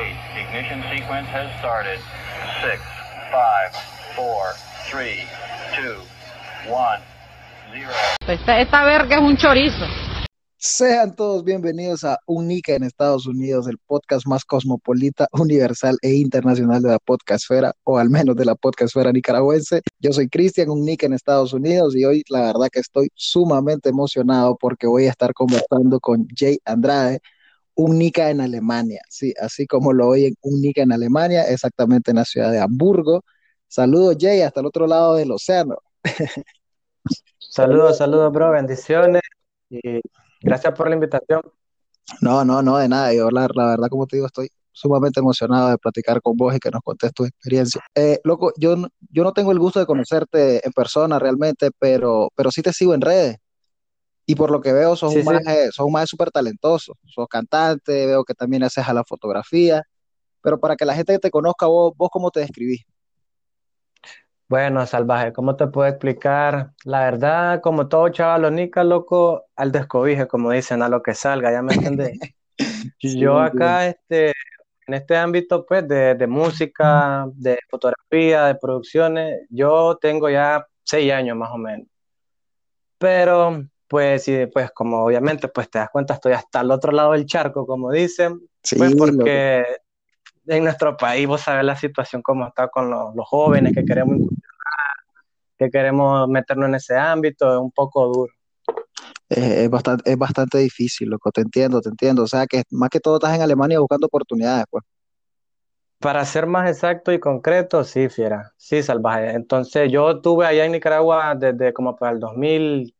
Ignition sequence has started. Six, five, four, three, two, one, zero. Esta, esta verga es un chorizo. Sean todos bienvenidos a Unica en Estados Unidos, el podcast más cosmopolita, universal e internacional de la podcastfera, o al menos de la podcastfera nicaragüense. Yo soy Cristian, Unica en Estados Unidos, y hoy la verdad que estoy sumamente emocionado porque voy a estar conversando con Jay Andrade, Unica en Alemania, sí, así como lo oyen, Unica en Alemania, exactamente en la ciudad de Hamburgo. Saludos, Jay, hasta el otro lado del océano. Saludos, saludos, bro, bendiciones. Y Gracias por la invitación. No, no, no, de nada. Yo la, la verdad, como te digo, estoy sumamente emocionado de platicar con vos y que nos contes tu experiencia. Eh, loco, yo, no- yo no tengo el gusto de conocerte en persona realmente, pero, pero sí te sigo en redes. Y por lo que veo, sos Sí, un sí. maje, sos un maje súper talentoso. Sos cantante, veo que también haces a la fotografía. Pero para que la gente te conozca, vos, vos cómo te describís. Bueno, salvaje, ¿cómo te puedo explicar? La verdad, como todo chavalonica, loco, al descobije, como dicen, a lo que salga, ya me entendés. Sí, Yo acá, este, en este ámbito, pues, de, de música, de fotografía, de producciones, yo tengo ya seis años más o menos. Pero, pues, sí, pues, como obviamente, pues, te das cuenta, estoy hasta el otro lado del charco, como dicen, Sí, Pues porque en nuestro país vos sabés la situación como está con los, los jóvenes que queremos que queremos meternos en ese ámbito, es un poco duro. Es, es bastante, es bastante difícil, loco. Te entiendo, te entiendo. O sea, que más que todo estás en Alemania buscando oportunidades, pues. Para ser más exacto y concreto, sí, fiera, sí, salvaje. Entonces yo estuve allá en Nicaragua desde como para el 2000,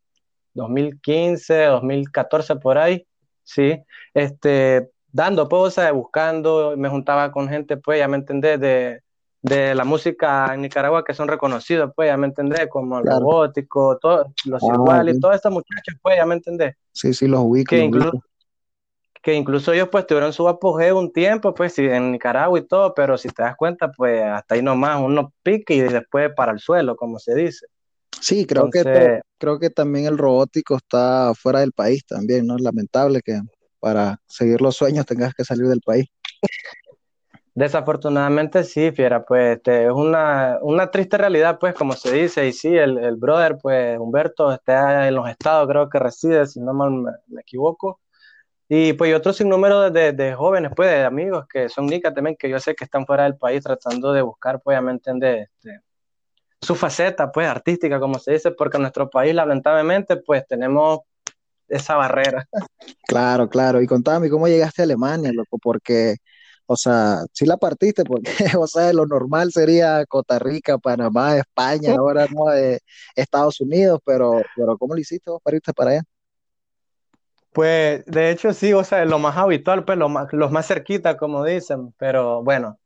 2015, 2014 por ahí, sí, este, dando o sea, buscando, me juntaba con gente, pues, ya me entendés, de, de la música en Nicaragua que son reconocidos, pues, ya me entendés, como el Claro. robótico, los Ah, iguales, todos estos muchachos, pues, ya me entendés, Sí, sí, los ubico, que que incluso ellos pues tuvieron su apogeo un tiempo, pues sí, en Nicaragua y todo, pero si te das cuenta, pues hasta ahí nomás uno pique y después para el suelo, como se dice. Sí, creo que, Entonces, creo que también el robótico está fuera del país también, ¿no? Es lamentable que para seguir los sueños tengas que salir del país. desafortunadamente sí, fiera, pues este, es una, una triste realidad, pues como se dice, y sí, el, el brother, pues Humberto, está en los estados, creo que reside, si no mal me, me equivoco. Y pues y otro sinnúmero de, de jóvenes, pues de amigos que son nicas también, que yo sé que están fuera del país tratando de buscar, pues, ya me entiendes, este, su faceta, pues, artística, como se dice, porque en nuestro país, lamentablemente, pues, tenemos esa barrera. Claro, claro. Y contame, ¿cómo llegaste a Alemania, loco? Porque, o sea, sí la partiste, porque, o sea, lo normal sería Costa Rica, Panamá, España, ahora no eh, Estados Unidos, pero, pero ¿cómo lo hiciste vos para irte para allá? Pues, de hecho, sí, o sea, lo más habitual, pues, lo más, los más cerquita, como dicen, pero bueno,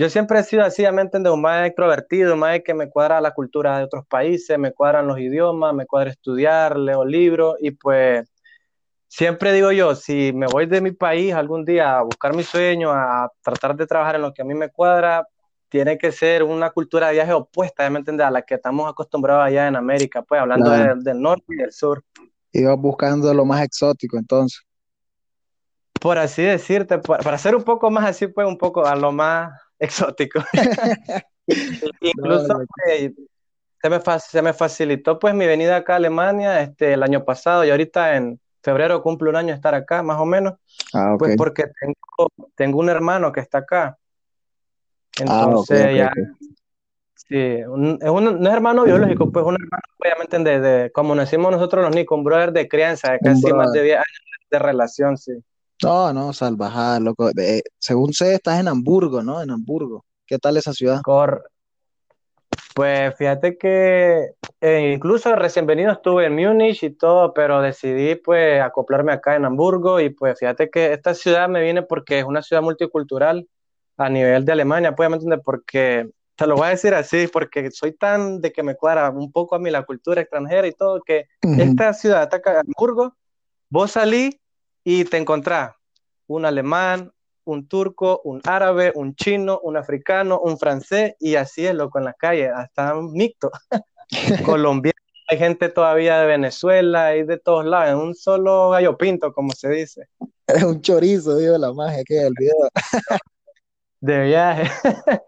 yo siempre he sido así, ¿me entiendes? Un más extrovertido, un más que me cuadra la cultura de otros países, me cuadran los idiomas, me cuadra estudiar, leo libros, y pues, siempre digo yo, si me voy de mi país algún día a buscar mi sueño, a tratar de trabajar en lo que a mí me cuadra, tiene que ser una cultura de viaje opuesta, ¿me entiendes? A la que estamos acostumbrados allá en América, pues, hablando Claro. del- del norte y del sur. Ibas buscando lo más exótico, entonces. Por así decirte, por- para ser un poco más así, pues un poco a lo más exótico. Incluso No, se me, se me facilitó pues mi venida acá a Alemania este, el año pasado y ahorita en febrero cumple un año estar acá, más o menos, Ah, ok. pues porque tengo, tengo un hermano que está acá. Ah, Entonces ya, sí, un- es un, no es hermano biológico, pues un hermano, obviamente, de, de- como nos decimos nosotros los nicos, un brother de crianza, de casi más de 10 años de relación, sí. No, no, salvajada, loco. Según sé, estás en Hamburgo, ¿no? En Hamburgo. ¿Qué tal esa ciudad? Cor- Pues fíjate que eh, incluso recién venido estuve en Múnich y todo, pero decidí pues acoplarme acá en Hamburgo y pues fíjate que esta ciudad me viene porque es una ciudad multicultural a nivel de Alemania, pues me entiendes, porque te lo voy a decir así, porque soy tan de que me cuadra un poco a mí la cultura extranjera y todo, que esta ciudad, ca- Hamburgo, vos salís y te encontrás un alemán, un turco, un árabe, un chino, un africano, un francés, y así es, loco, en la calle, hasta un mixto. Colombiano, hay gente todavía de Venezuela, hay de todos lados, en un solo gallo pinto, como se dice. Es un chorizo, digo la magia que el video. De viaje.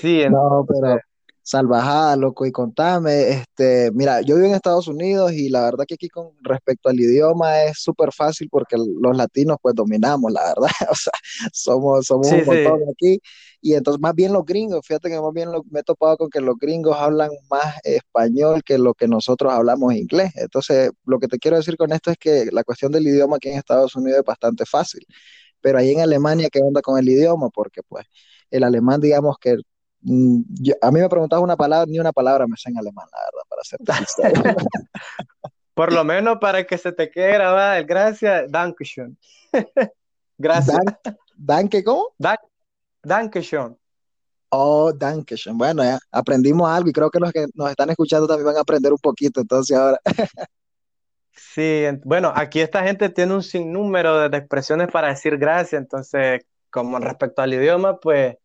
sí, No, pero salvajada, loco, y contame, este, mira, yo vivo en Estados Unidos y la verdad que aquí con respecto al idioma es súper fácil porque los latinos pues dominamos, la verdad, o sea, somos, somos Sí, un sí. montón aquí, y entonces más bien los gringos, fíjate que más bien lo- me he topado con que los gringos hablan más español que lo que nosotros hablamos inglés, entonces lo que te quiero decir con esto es que la cuestión del idioma aquí en Estados Unidos es bastante fácil, pero ahí en Alemania, ¿qué onda con el idioma? Porque pues el alemán, digamos que yo- a mí me preguntabas una palabra, ni una palabra me sé en alemán, la verdad, para ser. Por lo menos para que se te quede grabada el gracias, Dankeschön. Gracias. Dan, danke, ¿cómo? Dan- Dankeschön. Oh, Dankeschön. Bueno, ya aprendimos algo y creo que los que nos están escuchando también van a aprender un poquito. Entonces, ahora, Sí, en- bueno, aquí esta gente tiene un sinnúmero de expresiones para decir gracias, entonces, como respecto al idioma, pues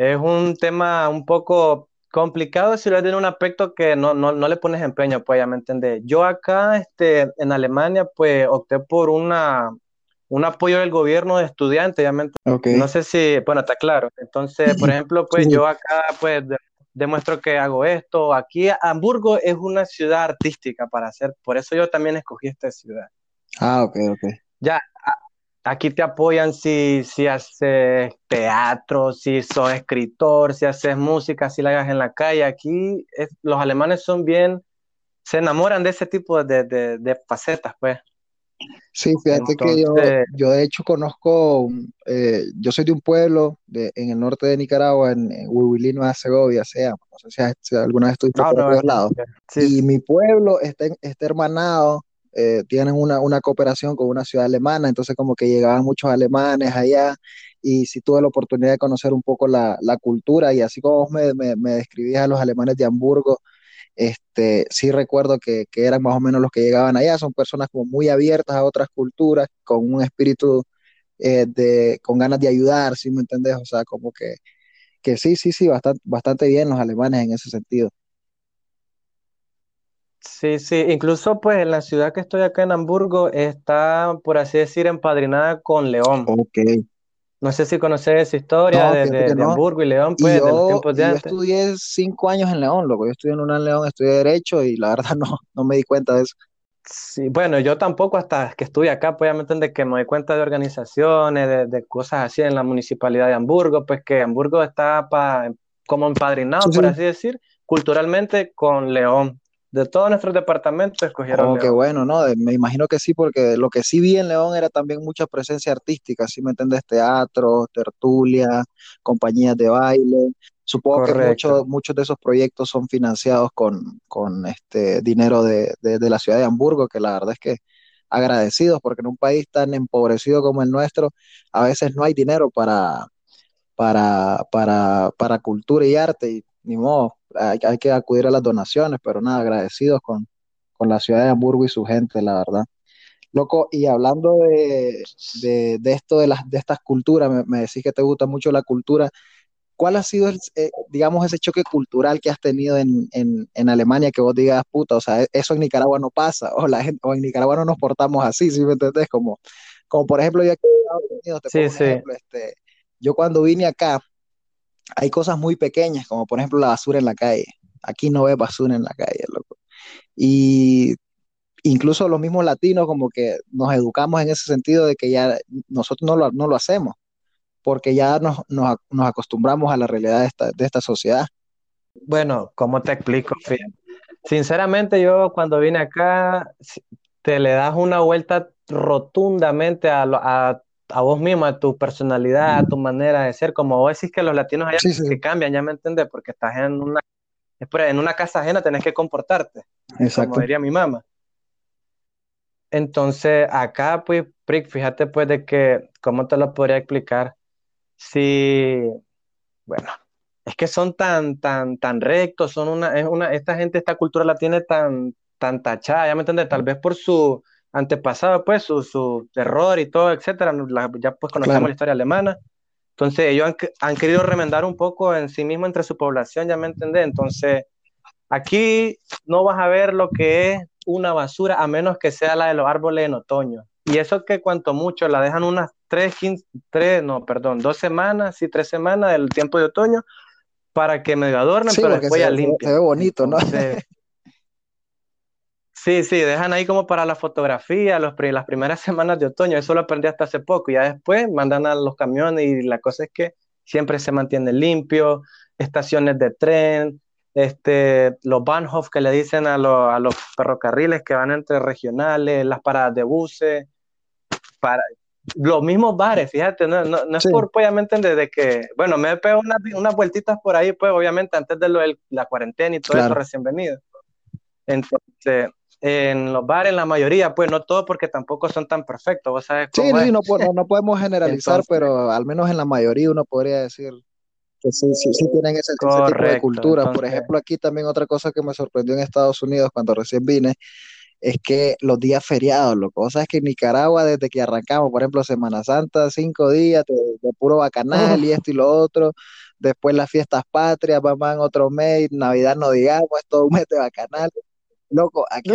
es un tema un poco complicado si lo tiene un aspecto que no, no, no le pones empeño, pues ya me entendés. Yo acá, este, en Alemania, pues opté por una, un apoyo del gobierno de estudiantes, ya me entendés. ok. No sé si, bueno, está claro. Entonces, por ejemplo, pues yo acá, pues de- demuestro que hago esto. Aquí Hamburgo es una ciudad artística para hacer, por eso yo también escogí esta ciudad. Ah, ok, ok. Ya, aquí te apoyan si, si haces teatro, si sos escritor, si haces música, si la hagas en la calle. Aquí es- los alemanes son bien, se enamoran de ese tipo de, de, de facetas, pues. Sí, fíjate que yo, Entonces, yo de hecho conozco, eh, yo soy de un pueblo de, en el norte de Nicaragua, en, en Nueva Segovia, se llama. No sé si, alguna vez estuviste no, por no, aquellos lados. sí, Y mi pueblo está, está hermanado, eh, tienen una, una cooperación con una ciudad alemana, entonces como que llegaban muchos alemanes allá y sí tuve la oportunidad de conocer un poco la, la cultura y así como vos me, me, me describías a los alemanes de Hamburgo, este, sí recuerdo que, que eran más o menos los que llegaban allá, son personas como muy abiertas a otras culturas, con un espíritu eh, de, con ganas de ayudar, ¿sí me entendés? O sea, como que, que sí, sí, sí, bastante, bastante bien los alemanes en ese sentido. Sí, sí, incluso pues en la ciudad que estoy acá en Hamburgo está, por así decir, empadrinada con León. Ok. No sé si conoces esa historia No, de, de- de no. Hamburgo y León, Y pues, de los yo, tiempos de yo antes. estudié cinco años en León, loco. Yo estudié en una en León, estudié Derecho y la verdad no, no me di cuenta de eso. Sí, bueno, yo tampoco hasta que estuve acá, pues ya me entiendes que me doy cuenta de organizaciones, de, de cosas así en la municipalidad de Hamburgo, pues que Hamburgo está pa- como empadrinado, Sí, por sí. así decir, culturalmente con León. De todos nuestros departamentos escogieron Oh, qué León. bueno, ¿no? De- Me imagino que sí, porque lo que sí vi en León era también mucha presencia artística, ¿sí me entiendes? Teatro, tertulia, compañías de baile. Supongo que muchos, muchos de esos proyectos son financiados con, con este dinero de, de, de la ciudad de Hamburgo, que la verdad es que agradecidos, porque en un país tan empobrecido como el nuestro, a veces no hay dinero para, para, para, para cultura y arte, y ni modo, hay, hay que acudir a las donaciones, pero nada, agradecidos con, con la ciudad de Hamburgo y su gente, la verdad. Loco, y hablando de, de, de esto, de, las, de estas culturas, me, me decís que te gusta mucho la cultura, ¿cuál ha sido, el, eh, digamos, ese choque cultural que has tenido en, en, en Alemania que vos digas, puta, o sea, eso en Nicaragua no pasa, o, la gente, o en Nicaragua no nos portamos así, ¿sí me entendés? Como, como por ejemplo, yo aquí en Estados Unidos, te Sí, pongo un sí. ejemplo, este, yo cuando vine acá, hay cosas muy pequeñas, como por ejemplo la basura en la calle. Aquí no ves basura en la calle, loco. Y incluso los mismos latinos como que nos educamos en ese sentido de que ya nosotros no lo, no lo hacemos, porque ya nos, nos, nos acostumbramos a la realidad de esta, de esta sociedad. Bueno, ¿cómo te explico? Fíjate. Sinceramente, yo cuando vine acá, te le das una vuelta rotundamente a, a, a vos mismo, a tu personalidad, a tu manera de ser. Como vos decís que los latinos allá Sí, sí, que cambian, ya me entendés, porque estás en una, en una casa ajena, tenés que comportarte, exacto. como diría mi mamá. Entonces, acá, pues, Prick, fíjate, pues, de que, ¿cómo te lo podría explicar? Si, bueno, es que son tan, tan, tan rectos, son una, es una, esta gente, esta cultura la tiene tan, tan tachada, ya me entiendes, tal vez por su antepasado, pues, su, su terror y todo, etcétera, la- ya pues conocemos Claro. la historia alemana. Entonces, ellos han, han querido remendar un poco en sí mismo entre su población, ya me entendés. Entonces, aquí no vas a ver lo que es una basura, a menos que sea la de los árboles en otoño. y eso que cuanto mucho la dejan unas tres, tres, no, perdón, dos semanas, sí, tres semanas del tiempo de otoño para que medio adornen, pero después ya limpian. Se ve bonito, ¿no? sí, sí, dejan ahí como para la fotografía, los, las primeras semanas de otoño, eso lo aprendí hasta hace poco, y ya después mandan a los camiones y la cosa es que siempre se mantiene limpio, estaciones de tren, este, los Bahnhof que le dicen a, a, los ferrocarriles que van entre regionales, las paradas de buses, para, los mismos bares, fíjate, no, no, es por, pues, obviamente, desde que, bueno, me he pegado unas, unas vueltitas por ahí, pues, obviamente, antes de lo, la cuarentena y todo eso recién venido. Entonces, en los bares, la mayoría, pues, no todos, porque tampoco son tan perfectos, ¿vos sabes Sí, no, no, podemos generalizar, pero al menos en la mayoría uno podría decir que sí, sí, sí tienen ese, tipo de cultura. Por ejemplo, aquí también otra cosa que me sorprendió en Estados Unidos cuando recién vine, es que los días feriados, lo cosa es que en Nicaragua, desde que arrancamos, por ejemplo, Semana Santa, cinco días de, puro bacanal y esto y lo otro, después las fiestas patrias, van otro mes, Navidad no digamos, es todo un mes de bacanal. Loco, aquí.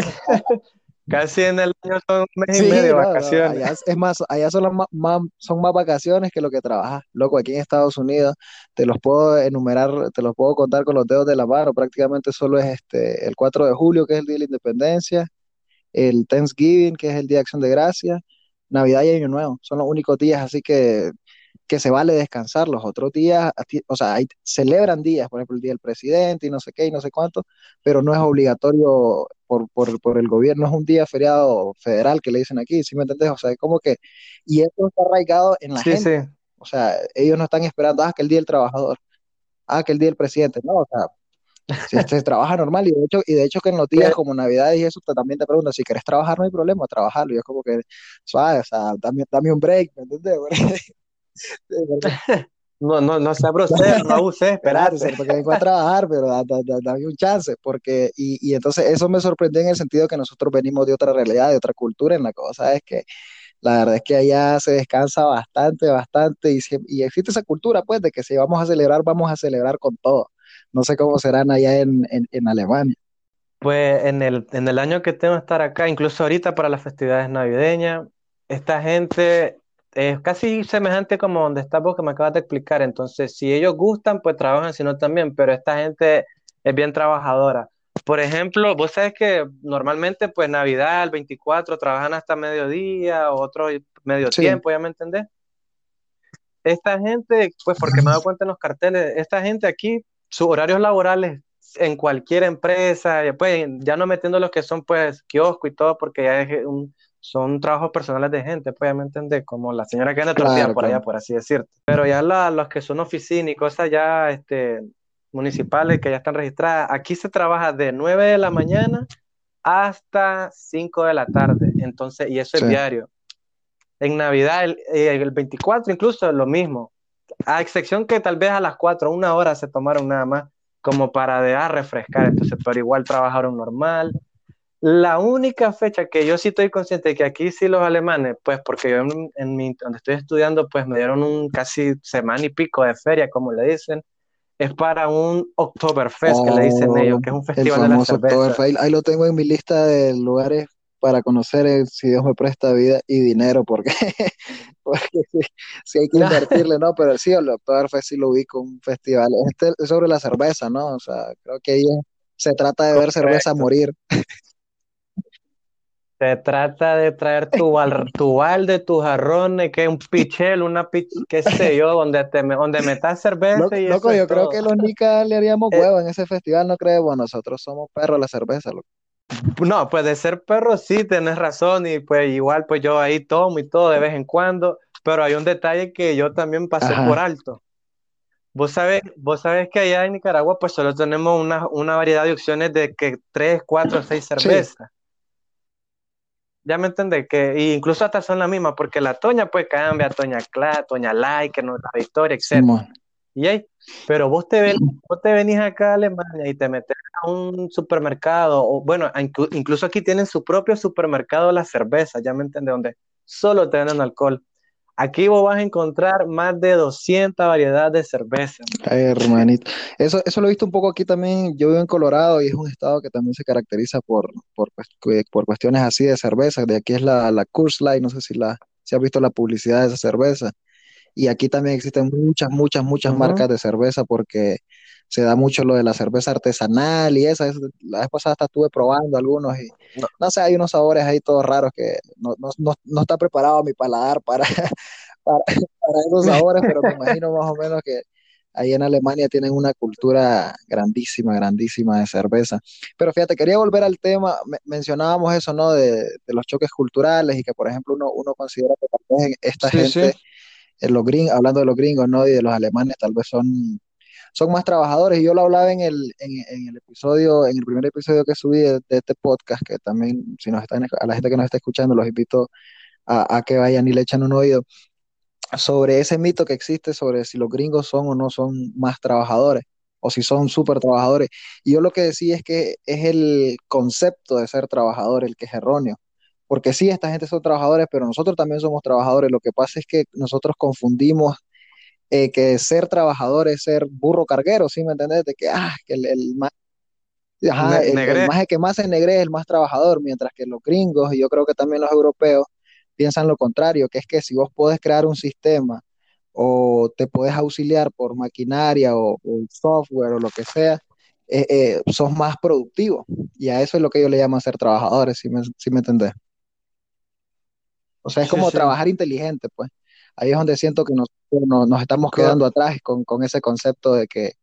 Casi en el año son un mes y medio de vacaciones. es más, allá son más, son más vacaciones que lo que trabajas. Loco, aquí en Estados Unidos te los puedo enumerar, te los puedo contar con los dedos de la mano. Prácticamente solo es este el 4 de julio, que es el Día de la Independencia, el Thanksgiving, que es el Día de Acción de Gracias, Navidad y Año Nuevo. Son los únicos días así que, que se vale descansar. Los otros días, o sea, hay, celebran días, por ejemplo, el Día del Presidente y no sé qué y no sé cuánto, pero no es obligatorio por, por, por el gobierno, es un día feriado federal que le dicen aquí, ¿sí me entendés? O sea, es como que, y esto está arraigado en la gente. O sea, ellos no están esperando, ah, que el Día del Trabajador, ah, que el Día del Presidente, no, o sea, si se trabaja normal y de hecho y de hecho que en los días como Navidad y eso también te preguntan si quieres trabajar no hay problema trabajarlo y es como que suave o sea dame, dame un break ¿me entiendes? no no no sea grosero no abuse espérate porque vengo a trabajar pero dame un chance porque y, y entonces eso me sorprendió en el sentido que nosotros venimos de otra realidad de otra cultura en la cosa es que la verdad es que allá se descansa bastante, bastante y, y existe esa cultura, pues, de que si vamos a celebrar, vamos a celebrar con todo. No sé cómo serán allá en, Alemania. Pues en el, en el año que tengo que estar acá, incluso ahorita para las festividades navideñas, esta gente es casi semejante como donde estás vos que me acabas de explicar. Entonces, si ellos gustan, pues trabajan, si no también, pero esta gente es bien trabajadora. Por ejemplo, vos sabes que normalmente, pues Navidad, el 24, trabajan hasta mediodía, otro medio tiempo, ¿ya me entendés? Esta gente, pues porque me he dado cuenta en los carteles, esta gente aquí sus horarios laborales en cualquier empresa, pues, ya no metiendo los que son pues kiosco y todo, porque ya es un, son trabajos personales de gente, pues ya me entendés, como la señora que anda claro, por allá, por así decirte. Pero ya los que son oficinas y cosas ya este, municipales que ya están registradas, aquí se trabaja de 9 de la mañana hasta 5 de la tarde, entonces, y eso es diario. En Navidad, el, el 24 incluso es lo mismo, a excepción que tal vez a las 4, una hora se tomaron nada más, como para de a refrescar, entonces, pero igual trabajaron normal. La única fecha que yo sí estoy consciente de que aquí sí los alemanes, pues porque yo en, mi, donde estoy estudiando, pues me dieron un casi semana y pico de feria, como le dicen, es para un Oktoberfest, que le dicen oh, ellos, que es un festival de la cerveza. Ahí lo tengo en mi lista de lugares para conocer el, si Dios me presta vida y dinero, porque, porque sí, hay que invertirle, ¿no? Pero sí, el Oktoberfest sí lo ubico, un festival. Este es sobre la cerveza, ¿no? O sea, creo que ahí se trata de ver cerveza morir. Se trata de traer tu, tu balde, tus jarrones, que un pichel, una pich, qué sé yo, donde, te, donde metas cerveza y loco, yo creo que los nicas le haríamos eh, huevo en ese festival, no creemos, nosotros somos perros la cerveza, loco. No, pues de ser perro sí, tenés razón y pues igual pues yo ahí tomo y todo de vez en cuando, pero hay un detalle que yo también pasé por alto. Vos sabés, vos sabés que allá en Nicaragua pues solo tenemos una, una variedad de opciones de que tres, cuatro, seis cervezas. Ya me entendés, que incluso hasta son las mismas, porque la Toña pues cambia, Toña Cla, Toña que no la Victoria, etc. Y ahí, pero vos te, ven, vos te venís acá a Alemania y te metes a un supermercado, o bueno, incluso aquí tienen su propio supermercado la cerveza, ya me entiendes, donde solo te venden alcohol. Aquí vos vas a encontrar más de 200 variedades de cerveza. Ay, hermanito. Eso, eso lo he visto un poco aquí también. Yo vivo en Colorado y es un estado que también se caracteriza por, por, cues- por cuestiones así de cerveza. De aquí es la, la Coors Light, no sé si, la, si has visto la publicidad de esa cerveza. Y aquí también existen muchas, muchas, muchas marcas de cerveza porque se da mucho lo de la cerveza artesanal y esa. es- la vez pasada hasta estuve probando algunos y No, no sé, hay unos sabores ahí todos raros que no, no, no, no está preparado mi paladar para, para, para esos sabores, pero me imagino más o menos que ahí en Alemania tienen una cultura grandísima, grandísima de cerveza. Pero fíjate, quería volver al tema, me- mencionábamos eso, ¿no? De, de los choques culturales y que, por ejemplo, uno, uno considera que tal vez esta Sí, gente, los gringos, hablando de los gringos, ¿no? Y de los alemanes, tal vez son, son más trabajadores. Y yo lo hablaba en el, en, en el episodio, en el primer episodio que subí de, este podcast, que también, si nos están, a la gente que nos está escuchando, los invito a, que vayan y le echen un oído sobre ese mito que existe sobre si los gringos son o no son más trabajadores o si son súper trabajadores. Y yo lo que decía es que es el concepto de ser trabajador el que es erróneo. Porque sí, esta gente son trabajadores, pero nosotros también somos trabajadores. Lo que pasa es que nosotros confundimos eh, que ser trabajador es ser burro carguero, ¿sí me entendés? De que, ah, que el, el más, ajá, el, el Negre. más que más se ennegre es el más trabajador, mientras que los gringos, y yo creo que también los europeos, piensan lo contrario, que es que si vos podés crear un sistema o te podés auxiliar por maquinaria o, o software o lo que sea, eh, eh, sos más productivo. Y a eso es lo que ellos le llaman ser trabajadores, si me, si me entendés. O sea, es como sí. trabajar inteligente, pues. Ahí es donde siento que nos, nos, nos estamos quedando atrás con, con ese concepto de que,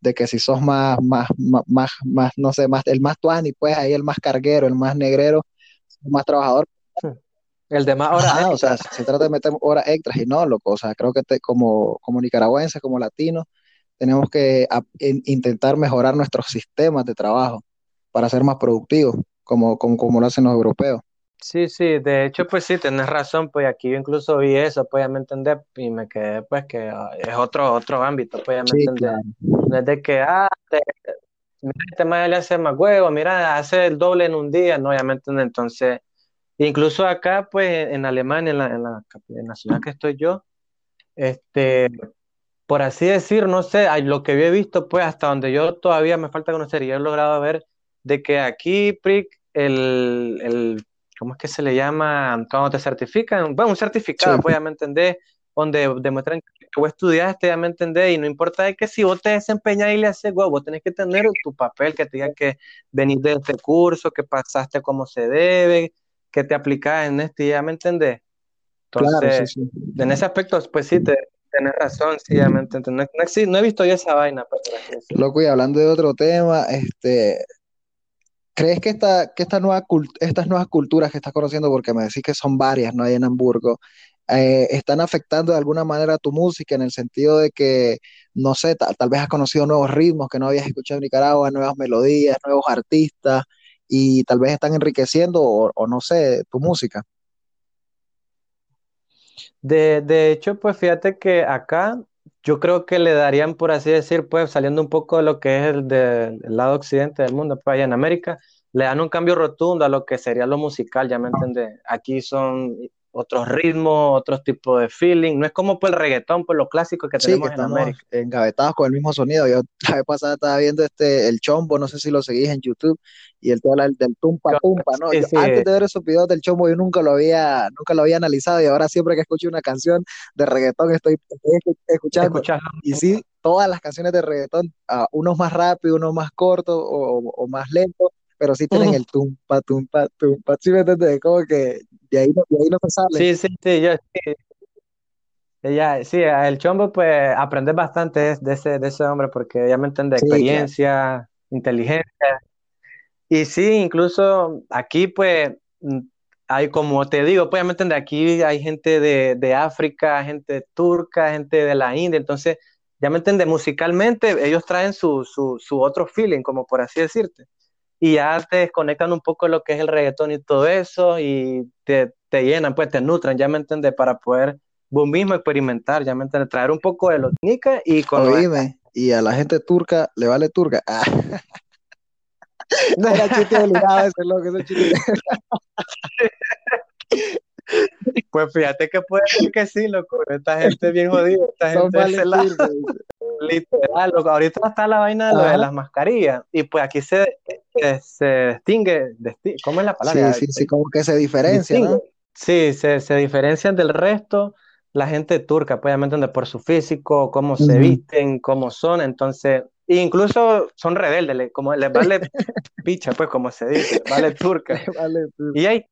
de que si sos más, más, más, más, no sé, más, el más tuani, pues ahí el más carguero, el más negrero, el más trabajador. El de más horas Ajá, o sea, se, se trata de meter horas extras y no, loco. O sea, creo que te, como, como nicaragüenses, como latinos, tenemos que a- in- intentar mejorar nuestros sistemas de trabajo para ser más productivos, como, como, como lo hacen los europeos. Sí, sí, de hecho, pues sí, tenés razón, pues aquí yo incluso vi eso, pues ya me entendés, y me quedé, pues que ah, es otro, otro ámbito, pues ya me Sí, entendés. claro. No es de que, ah, te- mira, este man le hace más huevo, mira, hace el doble en un día, no, ya me entendés. Entonces, incluso acá, pues en Alemania, en la, en la, en la ciudad que estoy yo, este, por así decir, no sé, lo que yo he visto, pues hasta donde yo todavía me falta conocer y he logrado ver, de que aquí, Prick, el, el, ¿cómo es que se le llama? Cuando te certifican, bueno, un Sí, certificado, pues ya me entendés, donde demuestran que vos estudiaste, ya me entendés, y no importa de que si vos te desempeñas y le haces, huevo, vos tenés que tener tu papel que te diga que venís de este curso, que pasaste como se debe, que te aplicás en este, ya me entendés. claro, sí, Entonces, sí. en ese aspecto, pues sí, te, tenés razón, sí, ya me entendés. No, no he visto yo esa vaina, pues, así decirlo. Loco, y hablando de otro tema, este, ¿crees que, esta, que estas nuevas culturas que estás conociendo, porque me decís que son varias, no hay en Hamburgo, eh, están afectando de alguna manera tu música en el sentido de que, no sé, tal, tal vez has conocido nuevos ritmos que no habías escuchado en Nicaragua, nuevas melodías, nuevos artistas, y tal vez están enriqueciendo o, o no sé, tu música? De, de hecho, pues fíjate que acá yo creo que le darían, por así decir, pues saliendo un poco de lo que es el del el lado occidente del mundo, pues allá en América, le dan un cambio rotundo a lo que sería lo musical, ya me entendés. Aquí son otros ritmos, otros tipos de feeling, no es como pues el reggaetón, pues lo clásico que Sí, que tenemos en América. engavetados con el mismo sonido. Yo la vez pasada estaba viendo este, el Chombo, no sé si lo seguís en YouTube, y él te habla del, tumpa tumpa, ¿no? Sí, Yo sí, antes de ver esos videos del Chombo, yo nunca lo había, nunca lo había analizado, y ahora siempre que escucho una canción de reggaetón estoy, estoy escu- escuchando. Y sí, todas las canciones de reggaetón, ah, unos más rápidos, unos más cortos o, o más lentos, pero sí tienen el tumpa, tumpa, tumpa. ¿Sí me entiendes? Como que de ahí no, de ahí no se sale. Sí, sí, sí, yo sí. Ella, sí, el Chombo, pues, aprender bastante de, ese, de ese hombre, porque ella me entiende Sí, claro. experiencia, inteligencia. Y sí, incluso aquí, pues, mm, hay, como te digo, pues, ya me entiende, aquí hay gente de, de África, gente turca, gente de la India, entonces, ya me entiende, musicalmente, ellos traen su, su, su otro feeling, como por así decirte. Y ya te desconectan un poco de lo que es el reggaetón y todo eso, y te, te llenan, pues, te nutren, ya me entiende, para poder vos mismo experimentar, ya me entiende, traer un poco de lo nica y con Oíme, y a la gente turca le vale turca. Ah. Era chiste obligado ese loco, ese chiste. Pues fíjate que puede ser que sí, loco. Esta gente es bien jodida, esta Son gente es la- vale literal, loco. Ahorita está la vaina de lo de las mascarillas. Y pues aquí se, eh, se distingue, ¿cómo es la palabra? Sí, sí, sí, como que se diferencia, ¿no? Sí, se, se diferencian del resto la gente turca, pues, ya me entiendes, por su físico, cómo se Ujú. visten, cómo son, entonces, incluso son rebeldes, como les vale picha, pues, como se dice, vale turca. Vale, sí. Y ahí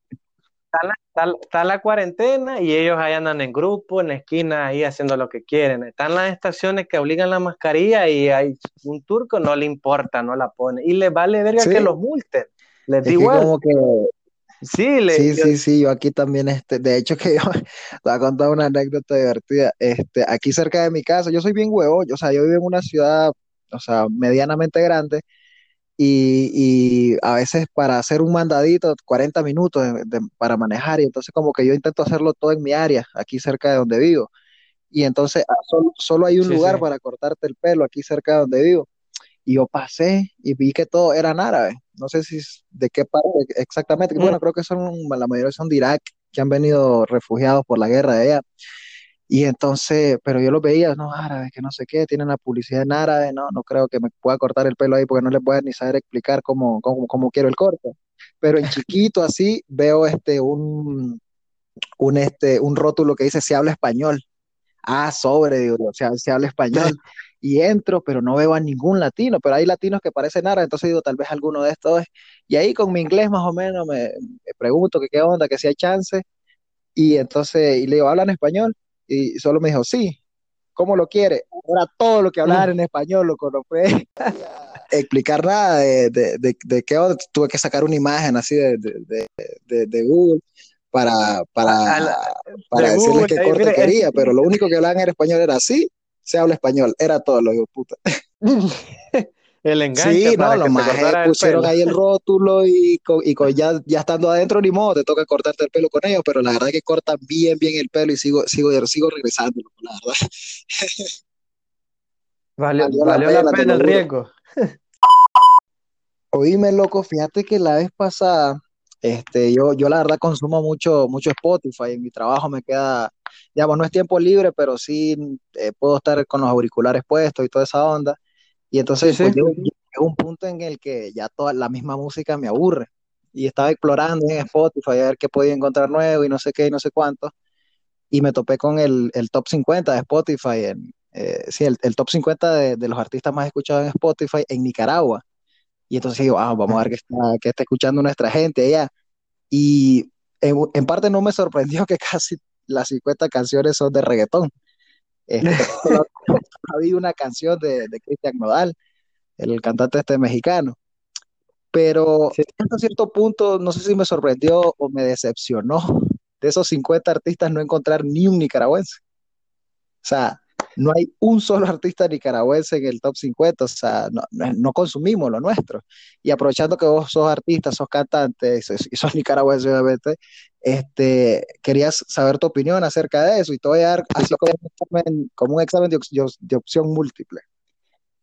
está la, está- está la cuarentena y ellos ahí andan en grupo, en la esquina, ahí haciendo lo que quieren. Están las estaciones que obligan la mascarilla y hay un turco no le importa, no la pone. Y les vale verga Sí. que los multen. Les Es da que como que Sí, le, Sí, sí, sí, yo aquí también, este, de hecho que yo te voy a contar una anécdota divertida, este, aquí cerca de mi casa, yo soy bien huevón, o sea, yo vivo en una ciudad, o sea, medianamente grande, y, y a veces para hacer un mandadito, 40 minutos de- de- para manejar, y entonces como que yo intento hacerlo todo en mi área, aquí cerca de donde vivo, y entonces ah, solo, solo hay un Sí, lugar sí. para cortarte el pelo aquí cerca de donde vivo, y yo pasé y vi que todo eran árabes. No sé si de qué parte exactamente. Mm. Bueno, creo que son, la mayoría son de Irak, que han venido refugiados por la guerra de allá. Y entonces, pero yo los veía, no, árabes, que no sé qué, tienen la publicidad en árabe, no, no creo que me pueda cortar el pelo ahí porque no les voy a ni saber explicar cómo, cómo, cómo quiero el corte. Pero en chiquito así veo este un, un este un rótulo que dice se habla español. Ah, sobre, digo, o sea, se habla español. Y entro, pero no veo a ningún latino, pero hay latinos que parecen árabes, entonces digo, tal vez alguno de estos es. Y ahí con mi inglés más o menos me, me pregunto que qué onda, que si hay chance. Y entonces, y le digo, ¿hablan español? Y solo me dijo, sí, ¿cómo lo quiere? Era todo lo que hablaban en español, lo conocé. explicar nada de, de, de, de qué onda. Tuve que sacar una imagen así de, de, Google para, para, A la- para de decirles Google, qué corte mire, quería, este- pero lo único que hablaban en español era así, se habla español, era todo lo digo, puta. El enganche Sí, no, para los que te majes pusieron pelo. ahí el rótulo y, co- y co- ya, ya estando adentro, ni modo, te toca cortarte el pelo con ellos, pero la verdad es que cortan bien, bien el pelo y sigo, sigo, sigo regresándolo, la verdad. Valió, Valió la valió la pena, te pena el riesgo. Oíme, loco, fíjate que la vez pasada, este, yo, yo la verdad consumo mucho, mucho Spotify, en mi trabajo me queda, digamos, no es tiempo libre, pero sí eh, puedo estar con los auriculares puestos y toda esa onda. Y entonces, Sí, sí. pues llegó un punto en el que ya toda la misma música me aburre. Y estaba explorando en Spotify a ver qué podía encontrar nuevo y no sé qué y no sé cuánto. Y me topé con el, el top 50 de Spotify, en, eh, sí, el, el top 50 de, de los artistas más escuchados en Spotify en Nicaragua. Y entonces digo, ah, vamos a ver qué está, qué está escuchando nuestra gente allá. Y en, en parte no me sorprendió que casi las 50 canciones son de reggaetón. Este, había una canción de, de Cristian Nodal, el cantante este mexicano. Pero Sí. hasta cierto punto, no sé si me sorprendió o me decepcionó. De esos 50 artistas no encontrar ni un nicaragüense. O sea, no hay un solo artista nicaragüense en el top 50, o sea, no, no- no consumimos lo nuestro. Y aprovechando que vos sos artista, sos cantante y sos, y sos nicaragüense, obviamente, este, querías saber tu opinión acerca de eso y te voy a dar así como un examen, como un examen de, de opción múltiple.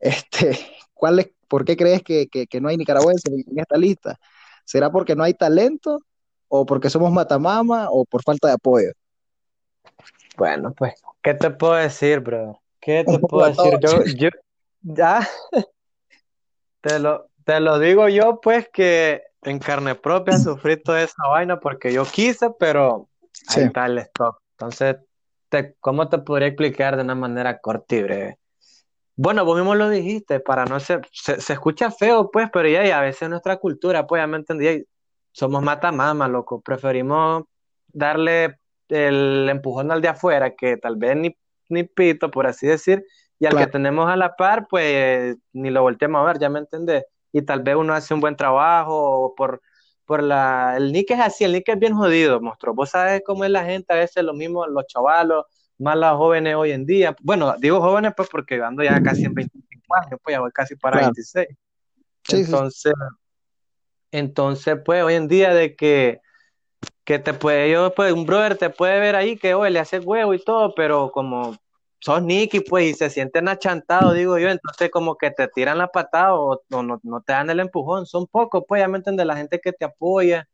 Este, ¿cuál es, ¿Por qué crees que, que, que no hay nicaragüenses en, esta lista? ¿Será porque no hay talento o porque somos matamama o por falta de apoyo? Bueno, pues, ¿qué te puedo decir, brother? ¿Qué te puedo de decir? Yo, yo, ya, te lo, te lo digo yo, pues, que en carne propia sufrí toda esa vaina porque yo quise, pero Sí. ahí está el stock. Entonces, te, ¿cómo te podría explicar de una manera corta y breve? Bueno, vos mismo lo dijiste, para no ser, se, se escucha feo, pues, pero ya, y a veces nuestra cultura, pues, ya me entendí, somos matamama, loco, preferimos darle el empujón al de afuera, que tal vez ni, ni pito, por así decir, y al Claro. que tenemos a la par, pues, ni lo volteamos a ver, ya me entendés, y tal vez uno hace un buen trabajo, o por, por la, el nick es así, el nick es bien jodido, monstruo, vos sabes cómo es la gente, a veces lo mismo, los chavalos, más los jóvenes hoy en día. Bueno, digo jóvenes pues porque ando ya casi en 25 años, pues ya voy casi para Claro. 26. Sí, sí. Entonces, entonces pues hoy en día de que, que te puede, yo pues un brother te puede ver ahí que hoy le hace huevo y todo, pero como sos Nicky pues y se sienten achantados, digo yo, entonces como que te tiran la patada o, no, no te dan el empujón, son pocos pues ya me entiendes, la gente que te apoya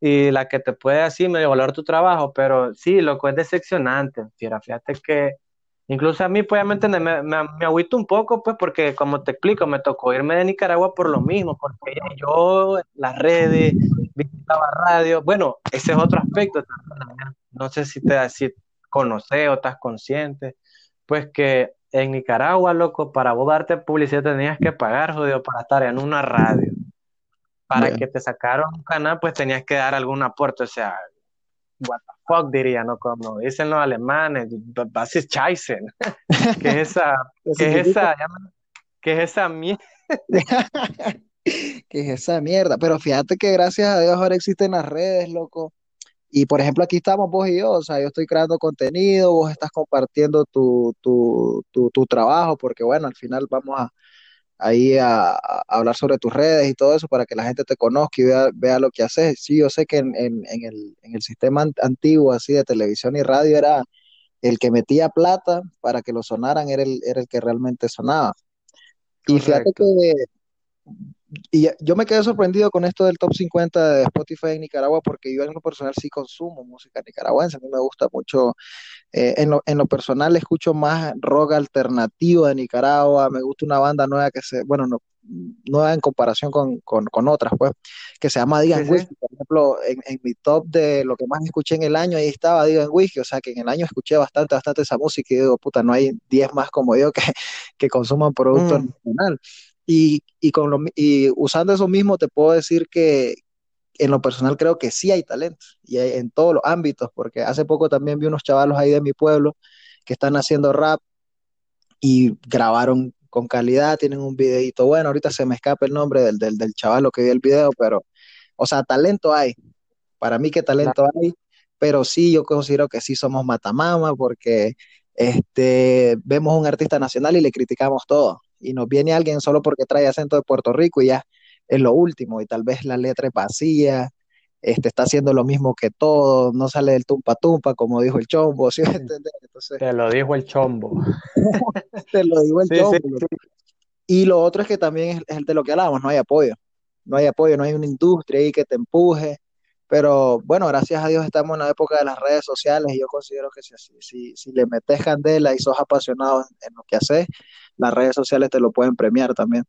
y la que te puede así medio valorar tu trabajo, pero sí, loco, es decepcionante, fíjate que incluso a mí, pues, me, me, me agüito un poco, pues, porque como te explico, me tocó irme de Nicaragua por lo mismo, porque yo, las redes, visitaba radio, bueno, ese es otro aspecto no sé si te si conoces o estás consciente, pues que en Nicaragua, loco, para vos darte publicidad tenías que pagar, jodido, para estar en una radio para que te sacaran un canal, pues tenías que dar algún aporte, o sea, what the fuck diría, ¿no? Como dicen los alemanes, was ist? ¿Qué es esa, qué es esa, qué es esa mierda? ¿Qué es esa mierda? Pero fíjate que gracias a Dios ahora existen las redes, loco. Y por ejemplo, aquí estamos vos y yo, o sea, yo estoy creando contenido, vos estás compartiendo tu, tu, tu, tu trabajo, porque bueno, al final vamos a, ahí a, hablar sobre tus redes y todo eso para que la gente te conozca y vea, vea lo que haces. Sí, yo sé que en, en, el, en el sistema antiguo así de televisión y radio era el que metía plata para que lo sonaran, era el, era el que realmente sonaba. Y fíjate que y yo me quedé sorprendido con esto del top 50 de Spotify en Nicaragua porque yo en lo personal sí consumo música nicaragüense, a mí me gusta mucho, eh, en, lo, en, lo, personal escucho más rock alternativo de Nicaragua, me gusta una banda nueva que se, bueno, no, nueva en comparación con, con, con otras, pues, que se llama Digan Whisky, por ejemplo, en, en, mi top de lo que más escuché en el año, ahí estaba Digan Whisky, o sea que en el año escuché bastante, bastante esa música y digo, puta, no hay 10 más como yo que, que consuman producto mm. nacional. Y, y, con lo, y usando eso mismo te puedo decir que en lo personal creo que sí hay talento, y en todos los ámbitos, porque hace poco también vi unos chavalos ahí de mi pueblo que están haciendo rap y grabaron con calidad, tienen un videito bueno, ahorita se me escapa el nombre del, del, del chavalo que vi el video, pero, o sea, talento hay, para mí que talento hay, pero sí yo considero que sí somos matamama porque este, vemos un artista nacional y le criticamos todo y nos viene alguien solo porque trae acento de Puerto Rico y ya es lo último, y tal vez la letra es vacía, este, está haciendo lo mismo que todo, no sale del tumpa tumpa, como dijo el chombo, ¿sí Entonces, Te lo dijo el chombo. Te lo dijo el chombo. Y lo otro es que también es, el de lo que hablábamos, no hay apoyo, no hay apoyo, no hay una industria ahí que te empuje, pero bueno, gracias a Dios estamos en la época de las redes sociales y yo considero que si, si, si le metes candela y sos apasionado en, lo que haces, las redes sociales te lo pueden premiar también.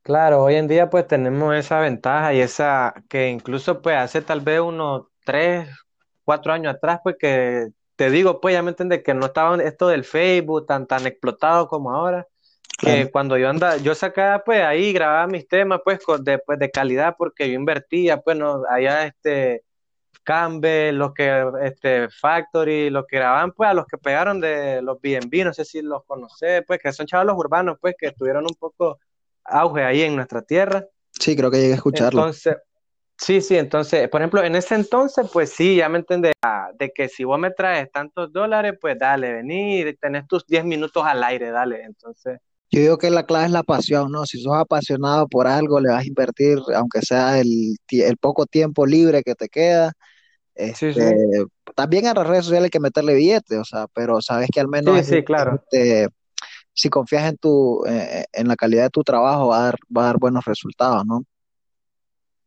Claro, hoy en día pues tenemos esa ventaja y esa que incluso pues hace tal vez unos tres, cuatro años atrás pues que te digo pues ya me entiendes que no estaba esto del Facebook tan tan explotado como ahora que cuando yo andaba, yo sacaba pues ahí grababa mis temas pues de, pues, de calidad porque yo invertía pues no allá este Campbell, los que, este, Factory, los que graban, pues, a los que pegaron de los BNB, no sé si los conocés, pues, que son chavalos urbanos, pues, que tuvieron un poco auge ahí en nuestra tierra. Sí, creo que llegué a escucharlo. Entonces, sí, sí, entonces, por ejemplo, en ese entonces, pues sí, ya me entendés, de que si vos me traes tantos dólares, pues dale, vení, tenés tus 10 minutos al aire, dale, entonces. Yo digo que la clave es la pasión, ¿no? Si sos apasionado por algo, le vas a invertir, aunque sea el, el poco tiempo libre que te queda, este, También a las redes sociales hay que meterle billetes, o sea, pero sabes que al menos claro. Este, si confías en tu eh, en la calidad de tu trabajo va a dar, va a dar buenos resultados, ¿no?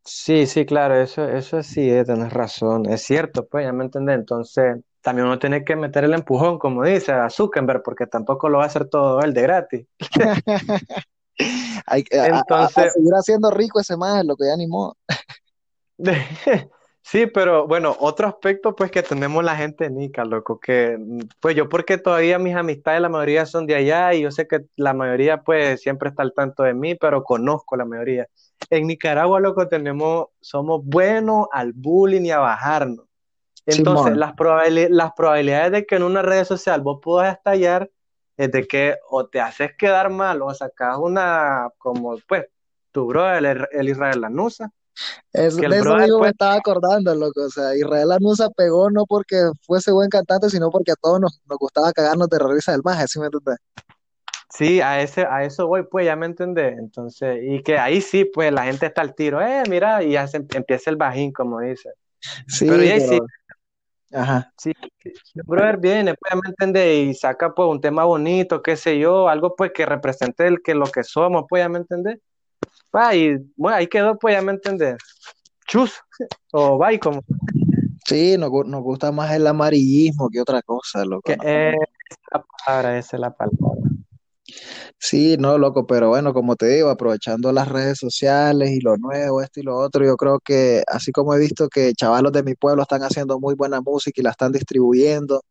Sí, sí, claro, eso, eso sí, eh, tienes razón, es cierto, pues ya me entendés, entonces también uno tiene que meter el empujón, como dice a Zuckerberg, porque tampoco lo va a hacer todo él de gratis. hay, entonces, seguir haciendo rico ese más, lo que ya animó. Sí, pero bueno, otro aspecto pues que tenemos la gente nica, loco, que pues yo porque todavía mis amistades la mayoría son de allá y yo sé que la mayoría pues siempre está al tanto de mí, pero conozco la mayoría. En Nicaragua, loco, tenemos, somos buenos al bullying y a bajarnos. Entonces, las, las probabilidades de que en una red social vos puedas estallar es de que o te haces quedar mal o sacas una, como pues, tu bro, el, el Israel Lanusa, es, de eso mismo me estaba acordando, loco. O sea, Israel Anusa pegó no porque fuese buen cantante, sino porque a todos nos, nos gustaba cagarnos de risa del maje, ¿sí me entiendes? Sí, a ese, a eso voy, pues ya me entendés. Entonces, y que ahí sí, pues la gente está al tiro, eh, mira, y ya se empieza el bajín, como dice. Sí, pero, ahí sí. Ajá. Sí, brother viene, pues me entendés, y saca pues un tema bonito, qué sé yo, algo pues que represente el que lo que somos, pues ya me entendés. Ah, y bueno, ahí quedó, pues ya me entendés. chus o bye como. Sí, nos, nos gusta más el amarillismo que otra cosa, loco. Que ¿no? esa es la palabra, esa es la palabra. Sí, no, loco, pero bueno, como te digo, aprovechando las redes sociales y lo nuevo, esto y lo otro, yo creo que así como he visto que chavalos de mi pueblo están haciendo muy buena música y la están distribuyendo,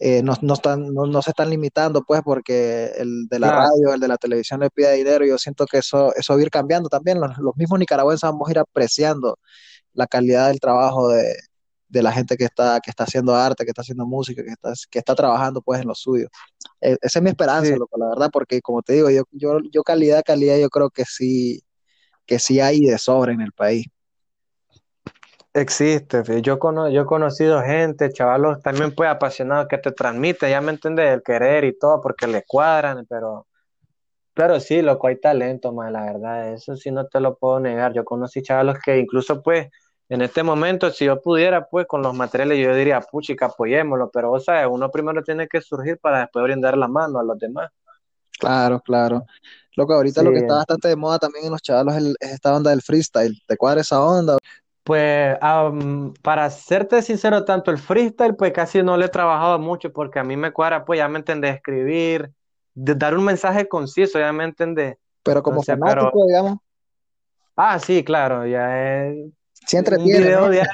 eh, no, no están, no, no se están limitando, pues, porque el de la Claro. radio, el de la televisión le pide dinero, yo siento que eso, eso va a ir cambiando también, los, los mismos nicaragüenses vamos a ir apreciando la calidad del trabajo de, de la gente que está, que está haciendo arte, que está haciendo música, que está, que está trabajando, pues, en lo suyo. Eh, esa es mi esperanza, Sí, loco, la verdad, porque como te digo, yo, yo, yo calidad, calidad, yo creo que sí, que sí hay de sobra en el país. existe. Yo, cono- yo he conocido gente, chavalos también pues apasionados que te transmite, ya me entiendes, el querer y todo, porque le cuadran, pero, pero sí, loco, hay talento, más la verdad, eso sí no te lo puedo negar. Yo conocí chavalos que incluso pues en este momento, si yo pudiera pues con los materiales, yo diría, puchica, apoyémoslo, pero vos sabes, uno primero tiene que surgir para después brindar la mano a los demás. Claro, claro. Loco, ahorita Sí, lo que está bastante de moda también en los chavalos es, esta onda del freestyle. ¿Te cuadra esa onda? Pues para serte sincero, tanto el freestyle, pues casi no le he trabajado mucho porque a mí me cuadra, pues ya me entendés, escribir, de- dar un mensaje conciso, ya me entendés. Pero como Entonces, fanático, pero, digamos, ah, sí, claro, ya es sí un entretiene, diario,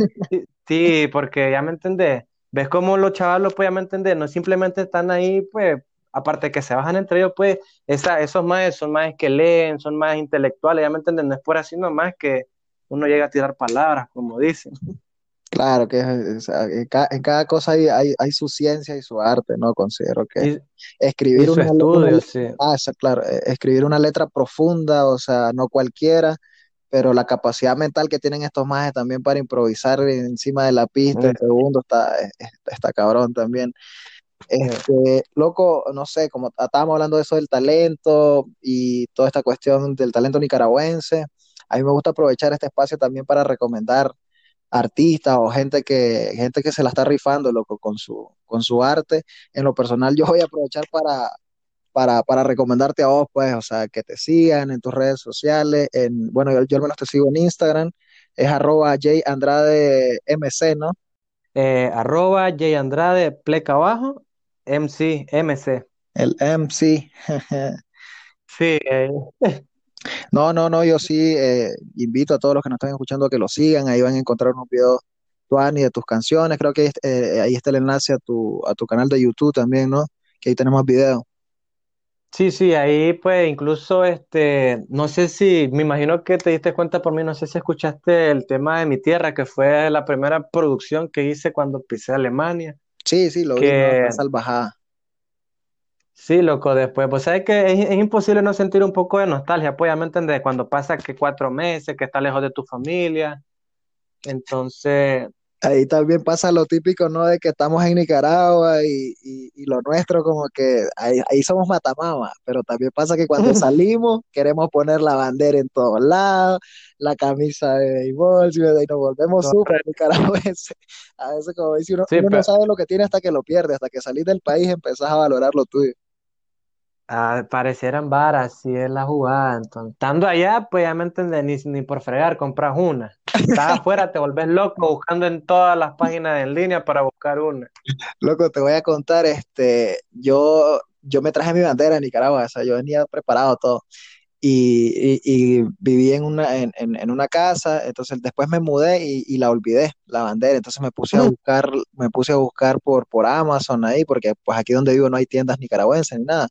sí, porque ya me entendés. ¿Ves cómo los chavalos, pues ya me entendés, no simplemente están ahí, pues, aparte que se bajan entre ellos, pues, esa, esos más son más que leen, son más intelectuales, ya me entendés, no es por así nomás que uno llega a tirar palabras, como dicen. Claro que es- es- en ca- en cada, cosa hay, hay, hay su ciencia y su arte, ¿no? Considero que Y, y escribir una, una estudio, sí. ah, claro, eh, escribir una letra profunda, o sea, no cualquiera, pero la capacidad mental que tienen estos majes también para improvisar encima de la pista en segundos está, está, está cabrón también. eh, Este, loco, no sé, como estábamos hablando de eso del talento y toda esta cuestión del talento nicaragüense, a mí me gusta aprovechar este espacio también para recomendar artistas o gente que, gente que se la está rifando, loco, con su, con su arte. En lo personal, yo voy a aprovechar para, para, para recomendarte a vos, pues, o sea, que te sigan en tus redes sociales, en, bueno, yo, yo al menos te sigo en Instagram, es arroba J Andrade MC, ¿no? eh, arroba J Andrade, pleca abajo, MC, MC. El MC. Sí, eh, No, no, no, yo sí eh, invito a todos los que nos están escuchando a que lo sigan, ahí van a encontrar unos videos tuani de tus canciones, creo que ahí, eh, ahí está el enlace a tu, a tu canal de YouTube también, ¿no? Que ahí tenemos videos. Sí, sí, ahí pues incluso este, no sé si, me imagino que te diste cuenta por mí, no sé si escuchaste el tema de Mi Tierra, que fue la primera producción que hice cuando pisé Alemania, Sí, sí, lo vi, salvajada. sí, loco, después, pues sabes que es, es imposible no sentir un poco de nostalgia, pues ya me entendés, cuando pasa que cuatro meses, que estás lejos de tu familia, entonces, Ahí también pasa lo típico, ¿no? De que estamos en Nicaragua y, y, y lo nuestro como que ahí, ahí somos matamama, pero también pasa que cuando salimos queremos poner la bandera en todos lados, la camisa de béisbol, y nos volvemos súper nicaragüenses. A veces como dice uno, sí, uno no sabe lo que tiene hasta que lo pierde, hasta que salís del país empezás a valorar lo tuyo. Ah, parecieran varas, si es la jugada. Entonces, estando allá, pues ya me entendés, ni, ni por fregar compras una. Estás afuera, te volvés loco buscando en todas las páginas en línea para buscar una. Loco, te voy a contar, este, yo, yo me traje mi bandera de Nicaragua, o sea, yo venía preparado todo. Y, y- y viví en una, en, en- en una casa, entonces después me mudé y, y la olvidé, la bandera, entonces me puse a buscar, me puse a buscar por, por Amazon ahí, porque pues aquí donde vivo no hay tiendas nicaragüenses ni nada.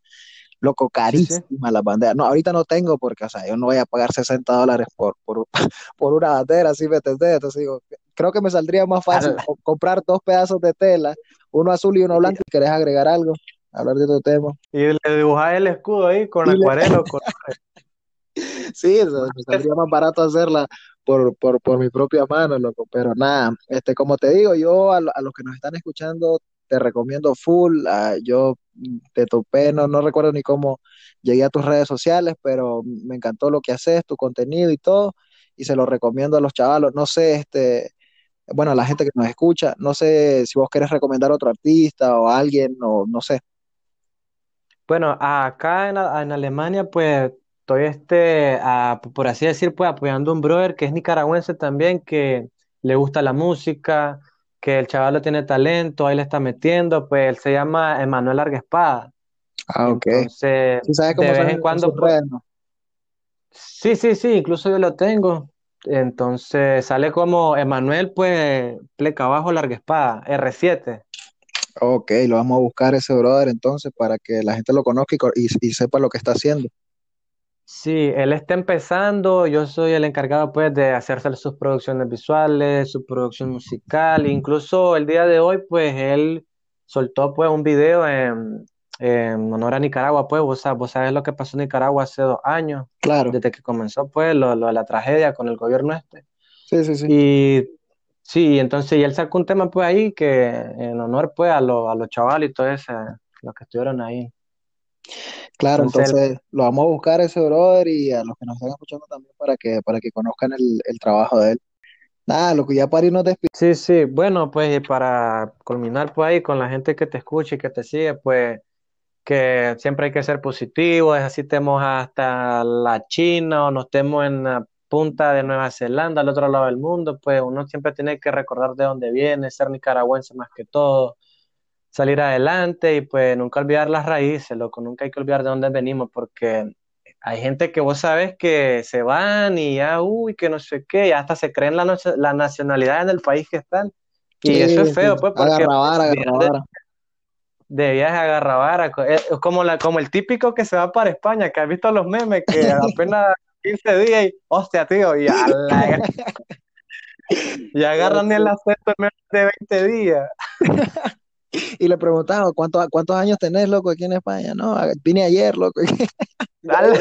Loco, Sí, sí. carísima la bandera. No, ahorita no tengo porque, o sea, yo no voy a pagar 60 dólares por, por, por una bandera, así me entendés. Entonces digo, creo que me saldría más fácil comprar dos pedazos de tela, uno azul y uno blanco, y querés agregar algo, hablar de otro tema. Y le dibujás el escudo ahí con Y le- con... Sí, me saldría más barato hacerla por, por, por mi propia mano, loco. Pero nada, este, como te digo, yo a, a los que nos están escuchando te recomiendo full. ah, yo te topé, no, no recuerdo ni cómo llegué a tus redes sociales, pero me encantó lo que haces, tu contenido y todo, y se lo recomiendo a los chavalos. No sé, este, bueno, a la gente que nos escucha, no sé si vos querés recomendar a otro artista o a alguien, o no sé. Bueno, acá en, en Alemania, pues estoy, este, a- por así decir, pues apoyando a un brother que es nicaragüense también, que le gusta la música, que el chaval tiene talento, ahí le está metiendo, pues él se llama Emanuel Larguespada. Ah, ok. Entonces, ¿Sí sabes de cómo vez son en cuando, pues, sí, sí, sí, incluso yo lo tengo. Entonces sale como Emanuel, pues, pleca abajo, Larguespada, R7. Ok, lo vamos a buscar ese brother entonces para que la gente lo conozca y, co- y- y sepa lo que está haciendo. Sí, él está empezando, yo soy el encargado pues de hacerse sus producciones visuales, su producción musical, incluso el día de hoy pues él soltó pues un video en, en honor a Nicaragua pues, vos, vos sabés lo que pasó en Nicaragua hace dos años, Claro, desde que comenzó pues lo, lo de la tragedia con el gobierno este. sí, sí, sí. Y sí, entonces y él sacó un tema pues ahí que en honor pues a, lo- a los chavales y todo eso, los que estuvieron ahí. Claro, Entonces, entonces lo vamos a buscar ese brother y a los que nos están escuchando también para que, para que conozcan el, el trabajo de él. Nada, lo que ya para irnos despidiendo. Sí, sí, bueno, pues y para culminar pues ahí con la gente que te escucha y que te sigue, pues que siempre hay que ser positivo, es así estemos hasta la China o no estemos en la punta de Nueva Zelanda, al otro lado del mundo, pues uno siempre tiene que recordar de dónde viene, ser nicaragüense más que todo, salir adelante y pues nunca olvidar las raíces, loco, nunca hay que olvidar de dónde venimos porque hay gente que vos sabes que se van y ya, uy, que no sé qué, y hasta se creen la, nacio- la nacionalidad en el país que están. Y Sí, eso es sí, feo, pues, porque agarra vara, agarra viajar de, viaje es es como, la, como el típico que se va para España, que has visto los memes, que apenas 15 días y, hostia, tío, y, a la- y agarran el acento en menos de 20 días. Y le preguntaba, ¿cuántos, cuántos años tenés, loco, aquí en España? No, vine ayer, loco. Dale.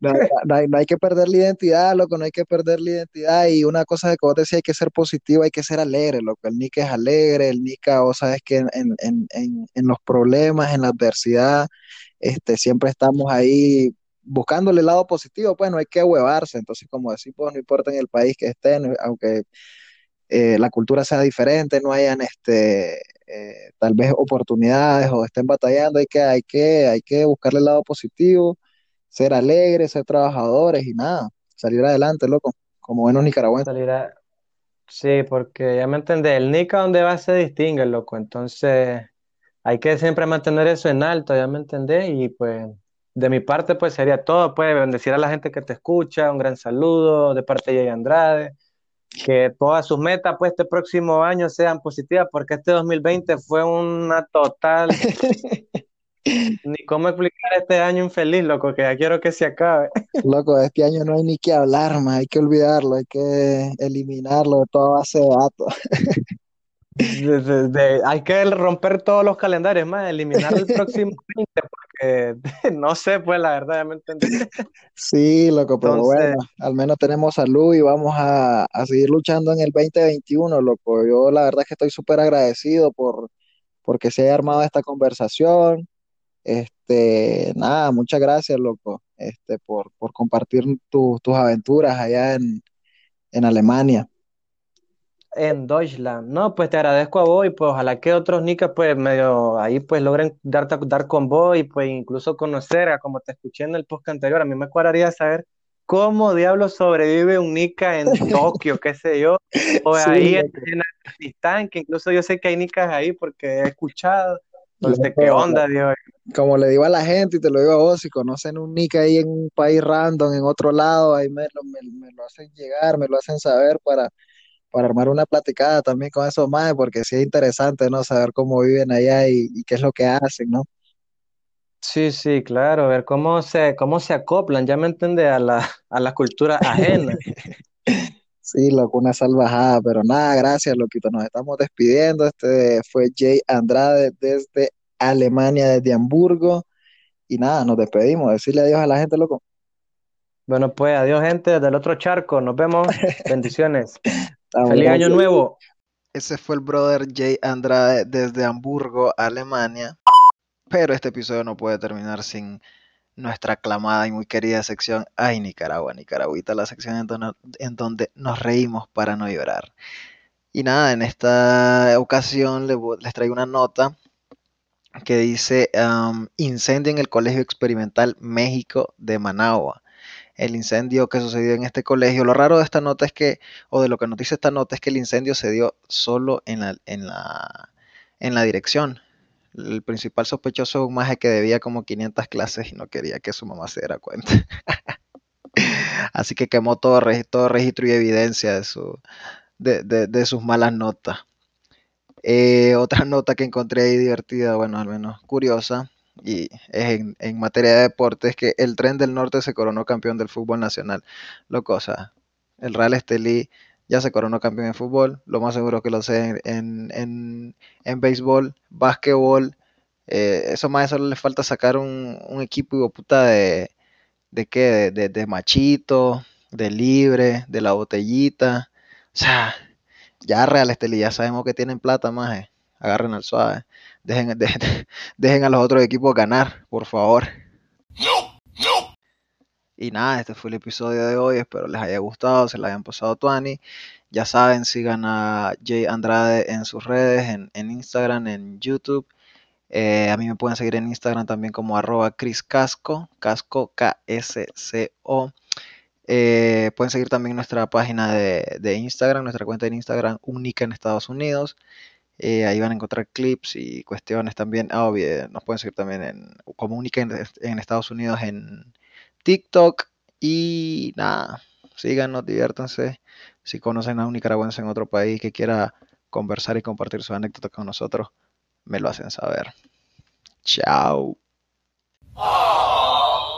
No, no, hay, no hay que perder la identidad, loco, no hay que perder la identidad. Y una cosa que vos decías, hay que ser positivo, hay que ser alegre, loco. El Nica es alegre, el Nica, vos sabes que en, en, en, en- los problemas, en la adversidad, este, siempre estamos ahí buscándole el lado positivo, pues no hay que huevarse. Entonces, como decimos, no importa en el país que estén, aunque eh, la cultura sea diferente, no hayan este, eh, tal vez oportunidades o estén batallando, hay que, hay que, hay que buscarle el lado positivo, ser alegres, ser trabajadores y nada, salir adelante, loco, como buenos nicaragüenses. A- Sí, porque ya me entendés, el Nica donde va se distingue, loco, entonces hay que siempre mantener eso en alto, ya me entendés, y pues de mi parte pues sería todo, pues bendecir a la gente que te escucha, un gran saludo de parte de Jay Andrade, que todas sus metas pues este próximo año sean positivas, porque este 2020 fue una total, ni cómo explicar este año infeliz, loco, que ya quiero que se acabe. Loco, este año no hay ni que hablar más, hay que olvidarlo, hay que eliminarlo de toda base de datos. De- de- de- hay que romper todos los calendarios, más, eliminar el próximo 20, porque no sé, pues la verdad, ya me entendí. Sí, loco, pero Entonces, bueno, al menos tenemos salud y vamos a, a seguir luchando en el 2021, loco. Yo la verdad es que estoy súper agradecido por porque se haya armado esta conversación. Este, nada, muchas gracias, loco, este, por, por compartir tu- tus aventuras allá en, en Alemania. En Deutschland, no, pues te agradezco a vos y pues ojalá que otros nicas pues medio ahí pues logren dar, dar con vos y pues incluso conocer, a como te escuché en el podcast anterior, a mí me cuadraría saber cómo diablos sobrevive un nica en Tokio, qué sé yo, o Sí, ahí en, en Afganistán, que incluso yo sé que hay nicas ahí porque he escuchado, entonces, ¿qué onda, Dios? como le digo a la gente y te lo digo a vos, si conocen un nick ahí en un país random, en otro lado, ahí me lo, me, me lo hacen llegar, me lo hacen saber para, para armar una platicada también con esos más, porque sí es interesante, ¿no? Saber cómo viven allá y, y qué es lo que hacen, ¿no? Sí, sí, claro, ver cómo se, cómo se acoplan, ya me entiendes, a la, a la cultura ajena. Sí, loco, una salvajada, pero nada, gracias, loquito, nos estamos despidiendo. Este fue Jay Andrade desde Alemania, desde Hamburgo, y nada, nos despedimos, decirle adiós a la gente, loco. Bueno, pues adiós, gente del otro charco. Nos vemos. Bendiciones. Estamos, Feliz año nuevo. Ese fue el brother Jay Andrade desde Hamburgo, Alemania. Pero este episodio no puede terminar sin nuestra aclamada y muy querida sección Ay Nicaragua, Nicaragüita, la sección en donde, en donde nos reímos para no llorar. Y nada, en esta ocasión le vo- les traigo una nota que dice um, incendio en el Colegio Experimental México de Managua. El incendio que sucedió en este colegio. Lo raro de esta nota es que, o de lo que nos dice esta nota, es que el incendio se dio solo en la, en la, en la dirección. El principal sospechoso es un maje que debía como 500 clases y no quería que su mamá se diera cuenta. Así que quemó todo, todo registro y evidencia de, su, de, de sus malas notas. Eh, otra nota que encontré ahí divertida, bueno, al menos curiosa, y es en, materia de deportes, que el Tren del Norte se coronó campeón del fútbol nacional. Lo cosa, el Real Estelí ya se coronó campeón de fútbol, lo más seguro que lo sé en, en, en béisbol, básquetbol, eh, eso más solo le falta sacar un, equipo y puta de, de qué, de, de machito, de libre, de la botellita, o sea, ya Real Estelí, ya sabemos que tienen plata más. Agarren al suave. Dejen, dejen, a los otros equipos ganar, por favor. Y nada, este fue el episodio de hoy. Espero les haya gustado, se les hayan pasado tuani. Ya saben, sigan a Jay Andrade en sus redes, en, Instagram, en YouTube. Eh, a mí me pueden seguir en Instagram también como arroba Chris Casco, Casco K-S-C-O. Eh, pueden seguir también nuestra página de, Instagram, nuestra cuenta de Instagram única en Estados Unidos. Eh, ahí van a encontrar clips y cuestiones también. Ah, obvio, nos pueden seguir también en, única en, Estados Unidos en TikTok. Y nada, síganos, diviértanse. Si conocen a un nicaragüense en otro país que quiera conversar y compartir sus anécdotas con nosotros, me lo hacen saber. Chao.